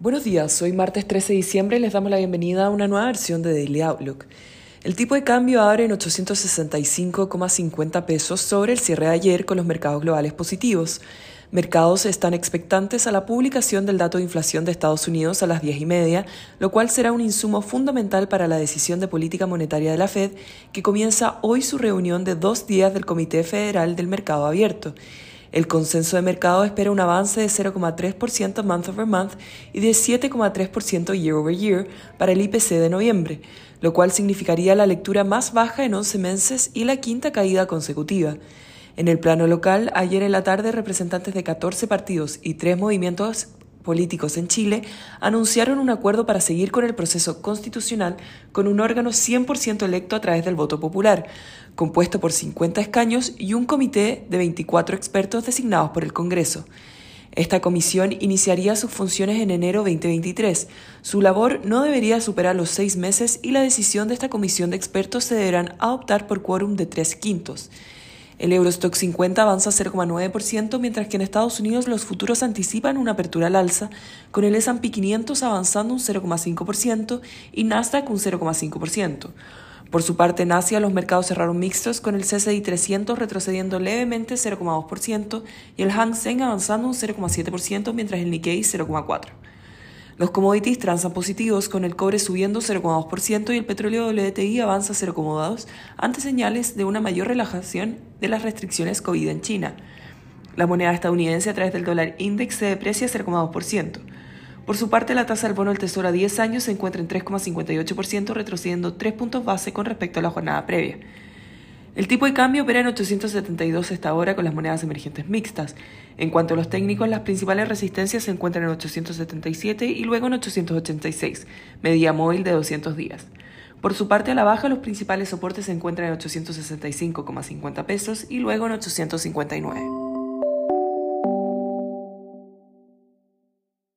Buenos días, hoy martes 13 de diciembre les damos la bienvenida a una nueva versión de Daily Outlook. El tipo de cambio abre en 865,50 pesos sobre el cierre de ayer con los mercados globales positivos. Mercados están expectantes a la publicación del dato de inflación de Estados Unidos a las 10 y media, lo cual será un insumo fundamental para la decisión de política monetaria de la Fed, que comienza hoy su reunión de dos días del Comité Federal del Mercado Abierto. El consenso de mercado espera un avance de 0,3% month over month y de 7,3% year over year para el IPC de noviembre, lo cual significaría la lectura más baja en 11 meses y la quinta caída consecutiva. En el plano local, ayer en la tarde, representantes de 14 partidos y tres movimientos políticos en Chile anunciaron un acuerdo para seguir con el proceso constitucional con un órgano 100% electo a través del voto popular, compuesto por 50 escaños y un comité de 24 expertos designados por el Congreso. Esta comisión iniciaría sus funciones en enero 2023. Su labor no debería superar los seis meses y la decisión de esta comisión de expertos se deberán adoptar por quórum de tres quintos. El Eurostock 50 avanza 0,9%, mientras que en Estados Unidos los futuros anticipan una apertura al alza, con el S&P 500 avanzando un 0,5% y Nasdaq un 0,5%. Por su parte, en Asia los mercados cerraron mixtos con el CCI 300 retrocediendo levemente 0,2% y el Hang Seng avanzando un 0,7% mientras el Nikkei 0,4%. Los commodities transan positivos, con el cobre subiendo 0,2% y el petróleo WTI avanza 0,2% ante señales de una mayor relajación de las restricciones COVID en China. La moneda estadounidense a través del dólar index se deprecia 0,2%. Por su parte, la tasa del bono del Tesoro a 10 años se encuentra en 3,58%, retrocediendo 3 puntos base con respecto a la jornada previa. El tipo de cambio opera en 872 esta hora con las monedas emergentes mixtas. En cuanto a los técnicos, las principales resistencias se encuentran en 877 y luego en 886, medida móvil de 200 días. Por su parte, a la baja, los principales soportes se encuentran en 865,50 pesos y luego en 859.